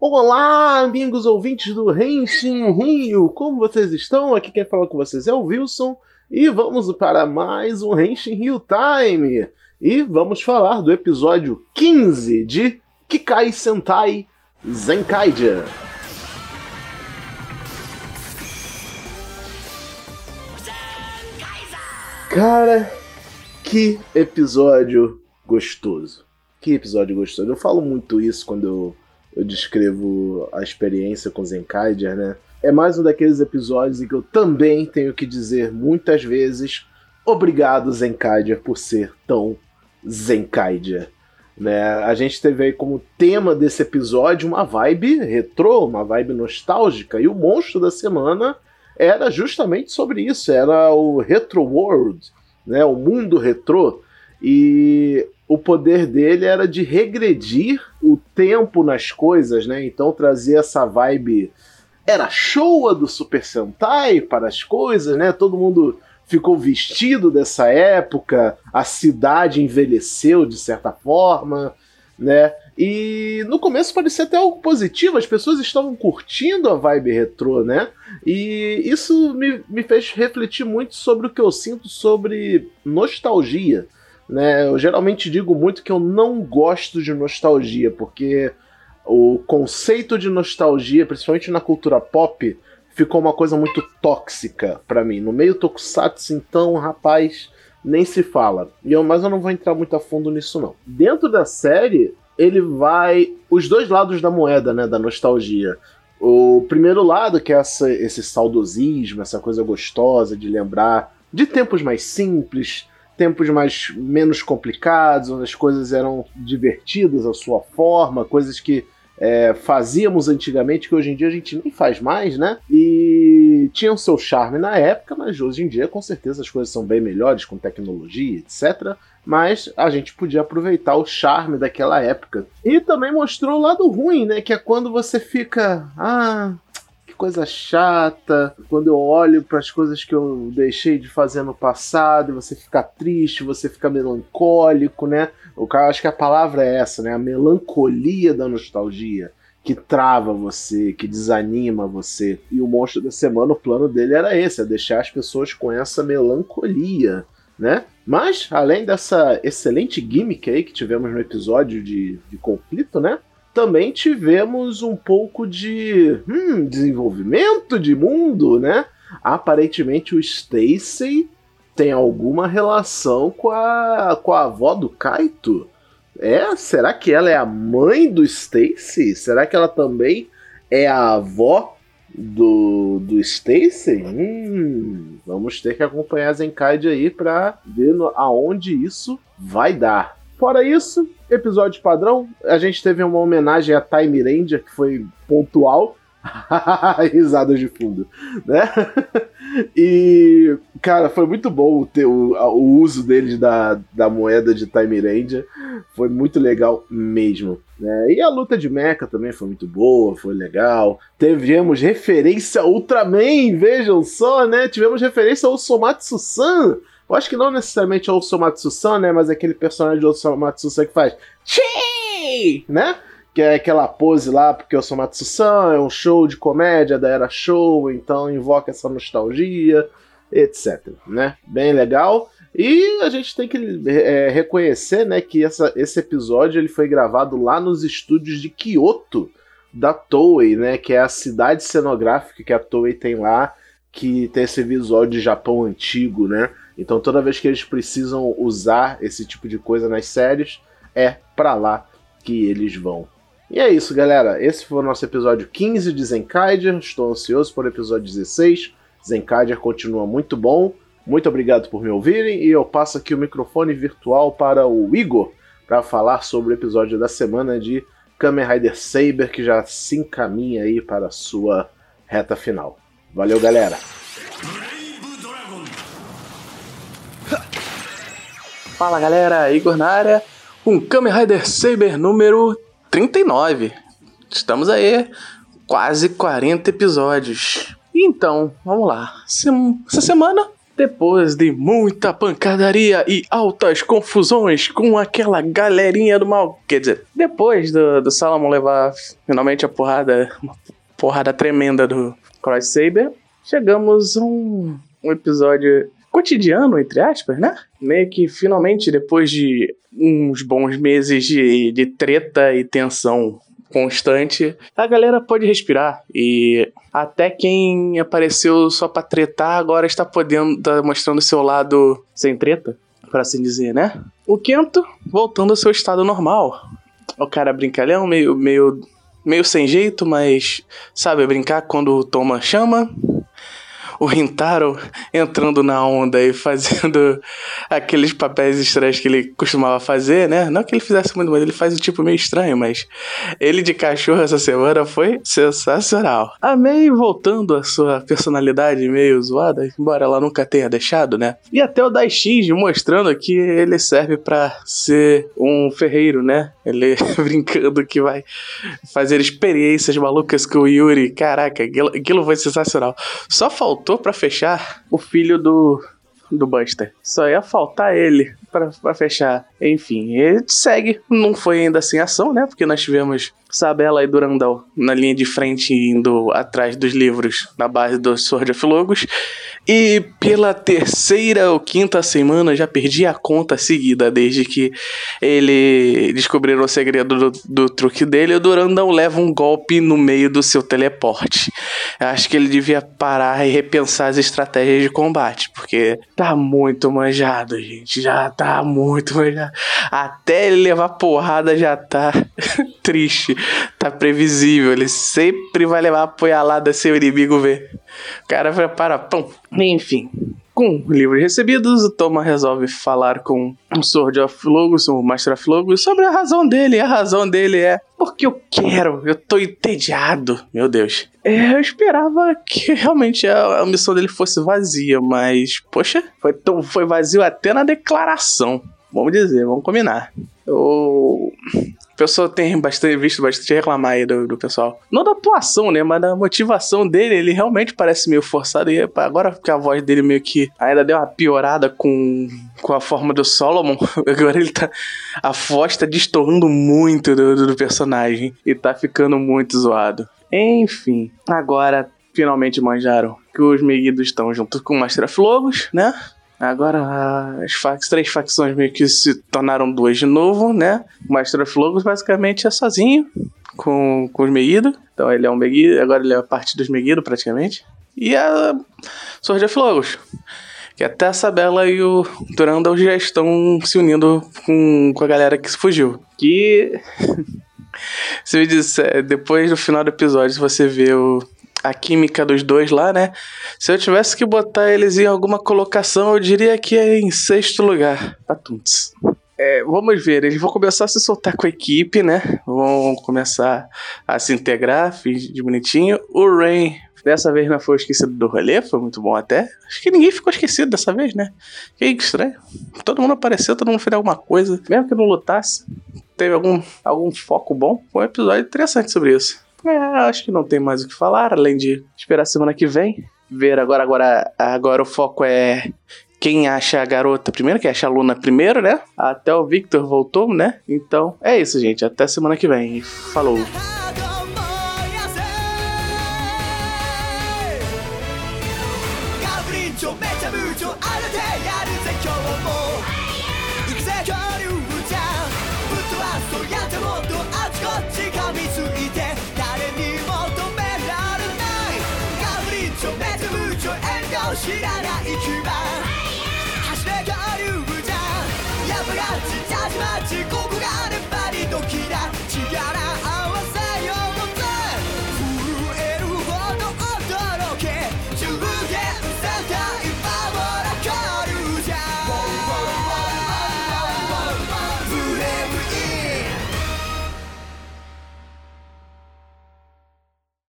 Olá, amigos ouvintes do Renshin Rio! Como vocês estão? Aqui quem fala com vocês é o Wilson e vamos para mais um Renshin Rio Time! E vamos falar do episódio 15 de Kikai Sentai Zenkaiger. Cara, que episódio gostoso. Que episódio gostoso. Eu falo muito isso quando eu, eu descrevo a experiência com Zenkaiger, né? É mais um daqueles episódios em que eu também tenho que dizer muitas vezes obrigado, Zenkaiger, por ser tão Zenkaiger. Né? A gente teve aí como tema desse episódio uma vibe retrô, uma vibe nostálgica, e o monstro da semana era justamente sobre isso, era o Retro World, né? o mundo retrô, e o poder dele era de regredir o tempo nas coisas, né? Então trazer essa vibe era showa do Super Sentai para as coisas, né? Todo mundo ficou vestido dessa época, a cidade envelheceu de certa forma, né? E no começo parecia até algo positivo, as pessoas estavam curtindo a vibe retrô, né? E isso me, me fez refletir muito sobre o que eu sinto sobre nostalgia. Né? Eu geralmente digo muito que eu não gosto de nostalgia, porque o conceito de nostalgia, principalmente na cultura pop, ficou uma coisa muito tóxica para mim. No meio tokusatsu, então, rapaz, nem se fala. E eu, mas eu não vou entrar muito a fundo nisso não. Dentro da série, ele vai os dois lados da moeda, né, da nostalgia. O primeiro lado, que é essa, esse saudosismo, essa coisa gostosa de lembrar de tempos mais simples, tempos mais menos complicados, onde as coisas eram divertidas à sua forma, coisas que é, fazíamos antigamente que hoje em dia a gente nem faz mais, né? E tinham seu charme na época, mas hoje em dia com certeza as coisas são bem melhores com tecnologia, etc. Mas a gente podia aproveitar o charme daquela época. E também mostrou o lado ruim, né? Que é quando você fica. Ah, coisa chata. Quando eu olho para as coisas que eu deixei de fazer no passado, você fica triste, você fica melancólico, né? O cara acho que a palavra é essa, né? A melancolia da nostalgia que trava você, que desanima você. E o monstro da semana, o plano dele era esse, é deixar as pessoas com essa melancolia, né? Mas, além dessa excelente gimmick aí que tivemos no episódio de, de conflito, né? Também tivemos um pouco de hum, desenvolvimento de mundo, né? Aparentemente o Stacy tem alguma relação com a, com a avó do Kaito. É? Será que ela é a mãe do Stacy? Será que ela também é a avó do, do Stacy? Hum, vamos ter que acompanhar a Zenkaide aí para ver aonde isso vai dar. Fora isso, episódio padrão, a gente teve uma homenagem a Time Ranger, que foi pontual. Risadas de fundo, né? e, cara, foi muito bom ter o, o uso deles da, da moeda de Time Ranger. Foi muito legal mesmo. Né? E a luta de Mecha também foi muito boa, foi legal. Tivemos referência a Ultraman, vejam só, né? Tivemos referência ao Somatsu-san eu acho que não necessariamente o Osomatsu-san, né? Mas é aquele personagem do Osomatsu-san que faz Chi! Né? Que é aquela pose lá, porque o Osomatsu-san é um show de comédia da era show, então invoca essa nostalgia, etc. Né? Bem legal. E a gente tem que é, reconhecer, né, que essa, esse episódio ele foi gravado lá nos estúdios de Kyoto da Toei, né, que é a cidade cenográfica que a Toei tem lá, que tem esse visual de Japão antigo, né? Então toda vez que eles precisam usar esse tipo de coisa nas séries, é para lá que eles vão. E é isso, galera. Esse foi o nosso episódio 15 de Zenkaiger. Estou ansioso por episódio 16. Zenkaiger continua muito bom. Muito obrigado por me ouvirem e eu passo aqui o microfone virtual para o Igor para falar sobre o episódio da semana de Kamen Rider Saber que já se encaminha aí para a sua reta final. Valeu, galera. Fala galera, Igor na área, com Kamen Rider Saber número 39. Estamos aí, quase 40 episódios. Então, vamos lá. Essa semana Depois de muita pancadaria e altas confusões com aquela galerinha do mal. Quer dizer, depois do, do Salomon levar finalmente a porrada, uma porrada tremenda do Cross Saber, chegamos a um, um episódio cotidiano, entre aspas, né? Meio que finalmente, depois de uns bons meses de, de treta e tensão constante, a galera pode respirar. E até quem apareceu só pra tretar agora está podendo, tá mostrando seu lado sem treta, por assim dizer, né? O Kento voltando ao seu estado normal. O cara brincalhão, meio, meio, meio sem jeito, mas sabe brincar quando toma chama o Rintaro entrando na onda e fazendo aqueles papéis estranhos que ele costumava fazer, né? Não que ele fizesse muito, mas ele faz um tipo meio estranho, mas ele de cachorro essa semana foi sensacional. A May voltando a sua personalidade meio zoada, embora ela nunca tenha deixado, né? E até o Daishinji mostrando que ele serve para ser um ferreiro, né? Ele brincando que vai fazer experiências malucas com o Yuri. Caraca, aquilo foi sensacional. Só faltou faltou para fechar o filho do, do Buster. Só ia faltar ele para fechar. Enfim, ele segue. Não foi ainda sem ação, né? Porque nós tivemos Sabela e Durandal na linha de frente, indo atrás dos livros na base do Sword of Logos. E pela terceira ou quinta semana, já perdi a conta seguida, desde que ele descobriram o segredo do, do truque dele. O Durandal leva um golpe no meio do seu teleporte. Acho que ele devia parar e repensar as estratégias de combate, porque tá muito manjado, gente. Já tá muito manjado. Até ele levar porrada já tá triste tá previsível. Ele sempre vai levar a apoialada seu inimigo ver. O cara vai para pão. Enfim. Com livros recebidos, o Toma resolve falar com o Sword of Logos, o Master of Logos, sobre a razão dele. A razão dele é porque eu quero, eu tô entediado. Meu Deus. É, eu esperava que realmente a, a, missão dele fosse vazia, mas, poxa, foi, tão, foi vazio até na declaração. Vamos dizer, vamos combinar. O pessoal tem bastante, visto bastante reclamar aí do, do, pessoal. Não da atuação, né? Mas da motivação dele. Ele realmente parece meio forçado. E agora que a voz dele meio que ainda deu uma piorada com, com a forma do Solomon. Agora ele tá. A voz tá destoando muito do, do, do personagem. E tá ficando muito zoado. Enfim, agora finalmente manjaram que os Meguidos estão junto com o Master of Logos, né? Agora as três facções meio que se tornaram duas de novo, né? O Master of Logos basicamente é sozinho com, com os Megiddo. Então ele é um Megiddo, agora ele é parte dos Megiddo praticamente. E a Sword of Logos. Que até a Sabela e o Durandal já estão se unindo com, com a galera que fugiu. Que. se me disser, depois do final do episódio, você vê o, a química dos dois lá, né? Se eu tivesse que botar eles em alguma colocação, eu diria que é em sexto lugar. Patuntes. É, vamos ver, eles vão começar a se soltar com a equipe, né? Vão começar a se integrar, de bonitinho. O Rain, dessa vez não foi esquecido do rolê, foi muito bom até. Acho que ninguém ficou esquecido dessa vez, né? Que estranho. Todo mundo apareceu, todo mundo fez alguma coisa, mesmo que não lutasse. Teve algum, algum foco bom. Foi um episódio interessante sobre isso. É, acho que não tem mais o que falar, além de esperar semana que vem. Ver agora, agora, agora o foco é quem acha a garota primeiro, quem acha a Luna primeiro, né? Até o Victor voltou, né? Então é isso, gente. Até semana que vem. Falou! 知らない牙。走れガルじゃ破らちたちまちここがあればに時だ。